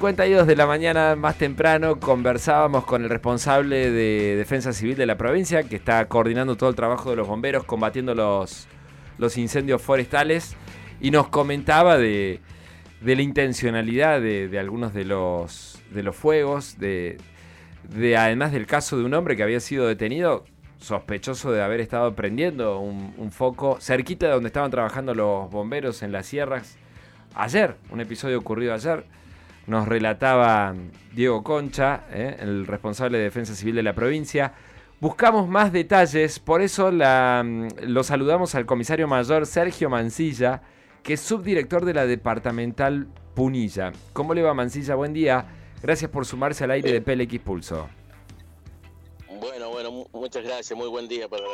52 de la mañana más temprano conversábamos con el responsable de Defensa Civil de la provincia que está coordinando todo el trabajo de los bomberos combatiendo los, los incendios forestales y nos comentaba de, de la intencionalidad de, algunos de los, de los fuegos, de, de además del caso de un hombre que había sido detenido sospechoso de haber estado prendiendo un, un foco cerquita de donde estaban trabajando los bomberos en las sierras ayer, un episodio ocurrido ayer. Nos relataba Diego Concha, eh, el responsable de Defensa Civil de la provincia. Buscamos más detalles, por eso mm, lo saludamos al comisario mayor Sergio Mancilla, que es subdirector de la departamental Punilla. ¿Cómo le va Mancilla? Buen día. Gracias por sumarse al aire de PLX Pulso. Bueno, bueno, muchas gracias. Muy buen día para,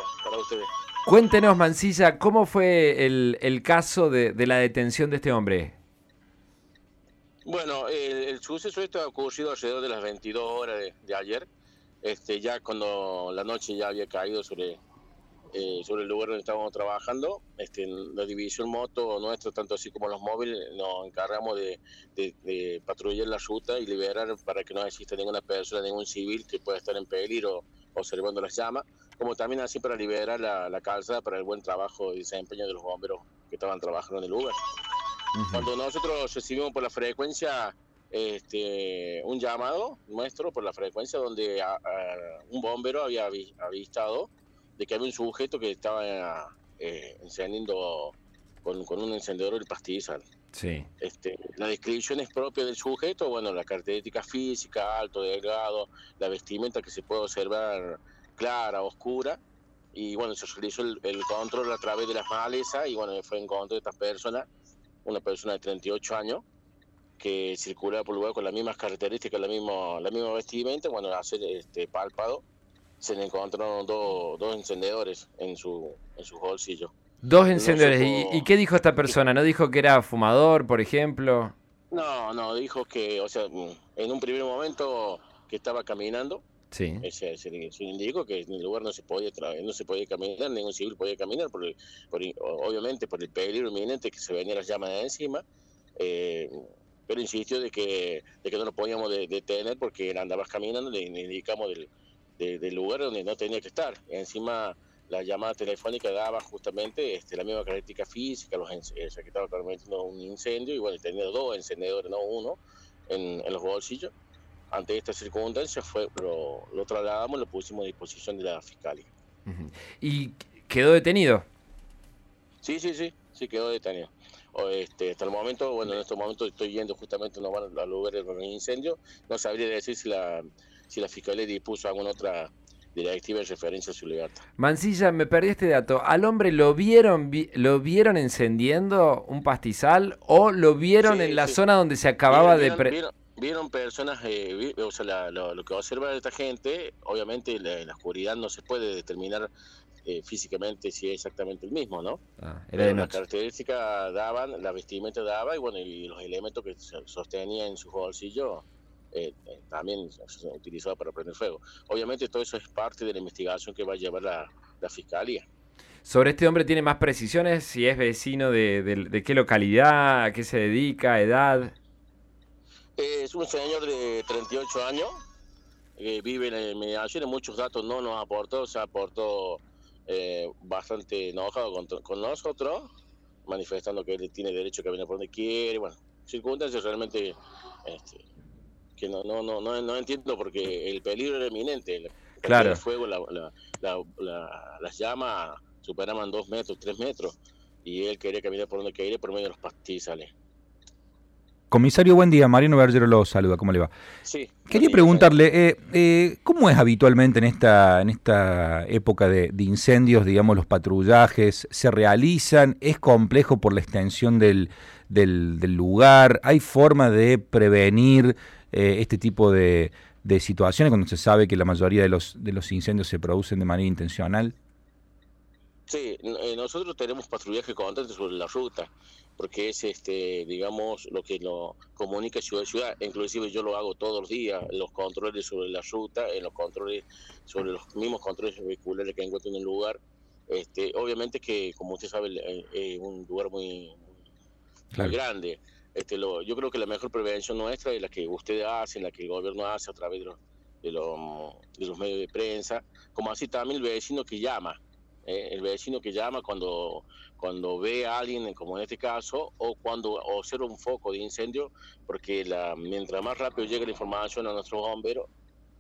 ustedes. Cuéntenos, Mancilla, ¿cómo fue el, caso de, la detención de este hombre? Bueno, el, suceso esto ha ocurrido alrededor de las 22 horas de, ayer, este, ya cuando la noche ya había caído sobre, eh, sobre el lugar donde estábamos trabajando. Este, la división moto nuestra, tanto así como los móviles, nos encargamos de, de, patrullar la ruta y liberar para que no exista ninguna persona, ningún civil que pueda estar en peligro observando las llamas, como también así para liberar la, la para el buen trabajo y desempeño de los bomberos que estaban trabajando en el lugar. Cuando nosotros recibimos por la frecuencia este, un llamado nuestro por la frecuencia donde un bombero había avistado de que había un sujeto que estaba eh, encendiendo con, un encendedor el pastizal. Sí. Este, la descripción es propia del sujeto, bueno, la característica física, alto, delgado, la vestimenta que se puede observar clara, oscura, y bueno, se realizó el, el control a través de las malezas y bueno, fue en contra de esta persona una persona de 38 años que circula por lugar con las mismas características, la misma, la misma vestimenta, cuando hace este pálpado se le encontraron dos encendedores en su, en su bolsillo. Dos encendedores. ¿Y, qué dijo esta persona? ¿No dijo que era fumador, por ejemplo? No, no, dijo que, o sea, en un primer momento que estaba caminando, Sí. Se, se, indicó que en el lugar no se podía no se podía caminar, ningún civil podía caminar, por, obviamente por el peligro inminente que se venía las llamas de encima, eh, pero insistió de que, de que no lo podíamos detener porque andabas caminando, le, indicamos del, del lugar donde no tenía que estar. Encima la llamada telefónica daba justamente este, la misma característica física, los, eh, que estaba cometiendo un incendio y bueno, tenía dos encendedores, no uno, en, en los bolsillos ante esta circunstancia fue, lo, lo trasladamos, lo pusimos a disposición de la fiscalía. ¿Y quedó detenido? Sí, sí, sí, sí quedó detenido. O este, hasta el momento, bueno, en estos momentos estoy yendo justamente al lugar del incendio. No sabría decir si la, si la fiscalía dispuso alguna otra directiva en referencia a su libertad. Mancilla, me perdí este dato. ¿Al hombre lo vieron lo vieron encendiendo un pastizal o lo vieron en la zona donde se acababa de vieron personas, eh, o sea, lo, que observa esta gente, obviamente en la, oscuridad no se puede determinar eh, físicamente si es exactamente el mismo, ¿no? Ah, era de las características daban, la vestimenta daba y bueno, y los elementos que sostenía en su bolsillo eh, eh también se utilizaba para prender fuego. Obviamente todo eso es parte de la investigación que va a llevar la, fiscalía. Sobre este hombre tiene más precisiones, si es vecino de, de qué localidad, a qué se dedica, edad. Es un señor de 38 años, que vive en Medellín, muchos datos no nos aportó, se aportó eh, bastante enojado con, nosotros, manifestando que él tiene derecho a caminar por donde quiere, bueno, circunstancias realmente este, que no, no, no, no, entiendo porque el peligro era eminente. El, claro. El fuego, la, la, las llamas superaban dos metros, tres metros, y él quería caminar por donde quería por medio de los pastizales. Comisario, buen día. Mariano Bergero lo saluda. ¿Cómo le va? Sí. Quería preguntarle, eh, eh, ¿cómo es habitualmente en esta, en esta época de, incendios, digamos, los patrullajes? ¿Se realizan? ¿Es complejo por la extensión del, del, lugar? ¿Hay forma de prevenir eh, este tipo de, de situaciones cuando se sabe que la mayoría de los, de los incendios se producen de manera intencional? Sí, nosotros tenemos patrullaje constante sobre la ruta porque es este digamos lo que lo comunica ciudad a ciudad. Inclusive yo lo hago todos los días los controles sobre la ruta en los controles sobre los mismos controles vehiculares que encuentro en el lugar. Este obviamente que como usted sabe es un lugar muy, grande. Este, lo, yo creo que la mejor prevención nuestra es la que ustedes hacen, la que el gobierno hace a través de los, de los, de los medios de prensa, como así también el vecino que llama, eh, el vecino que llama cuando, cuando ve a alguien, como en este caso, o cuando observa un foco de incendio, porque la, mientras más rápido llegue la información a nuestros bomberos,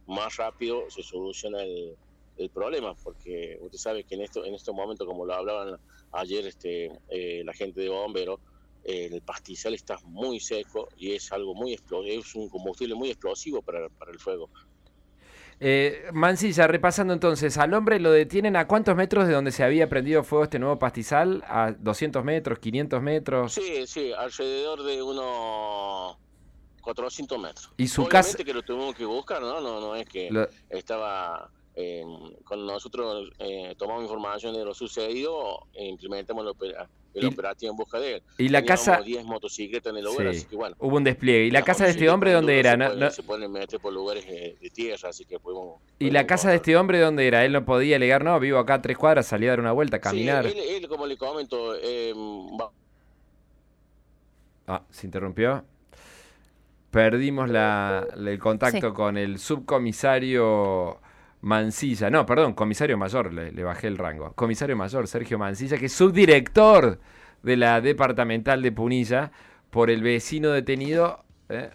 más rápido se soluciona el, el problema, porque usted sabe que en esto, en estos momentos, como lo hablaban ayer este, eh, la gente de bomberos, el pastizal está muy seco y es algo muy es un combustible muy explosivo para, para el fuego. Eh, Mancilla, repasando entonces, al hombre lo detienen a cuántos metros de donde se había prendido fuego este nuevo pastizal, a 200 metros, 500 metros. Sí, sí, alrededor de unos 400 metros. Y su Obviamente casa. que lo tuvimos que buscar, ¿no? No, no es que Lo- estaba eh, cuando nosotros eh, tomamos información de lo sucedido, e implementamos el, opera- el Y- operativo en busca de él. Y la Teníamos casa. 10 motocicletas en el lugar, Sí, así que bueno. Hubo un despliegue. ¿Y la casa de este hombre dónde era? Se, No- pueden, no- se pueden meter por lugares eh, de tierra, así que podemos. ¿Y la casa de este hombre dónde era? Él no podía alegar, no, vivo acá a tres cuadras, salí a dar una vuelta, a caminar. Sí, él, él, como le comento, eh, va- Ah, se interrumpió. Perdimos la, la- el contacto Sí. con el subcomisario Mancilla. No, perdón, comisario mayor, le, bajé el rango. Comisario mayor, Sergio Mancilla, que es subdirector de la departamental de Punilla, por el vecino detenido. ¿eh?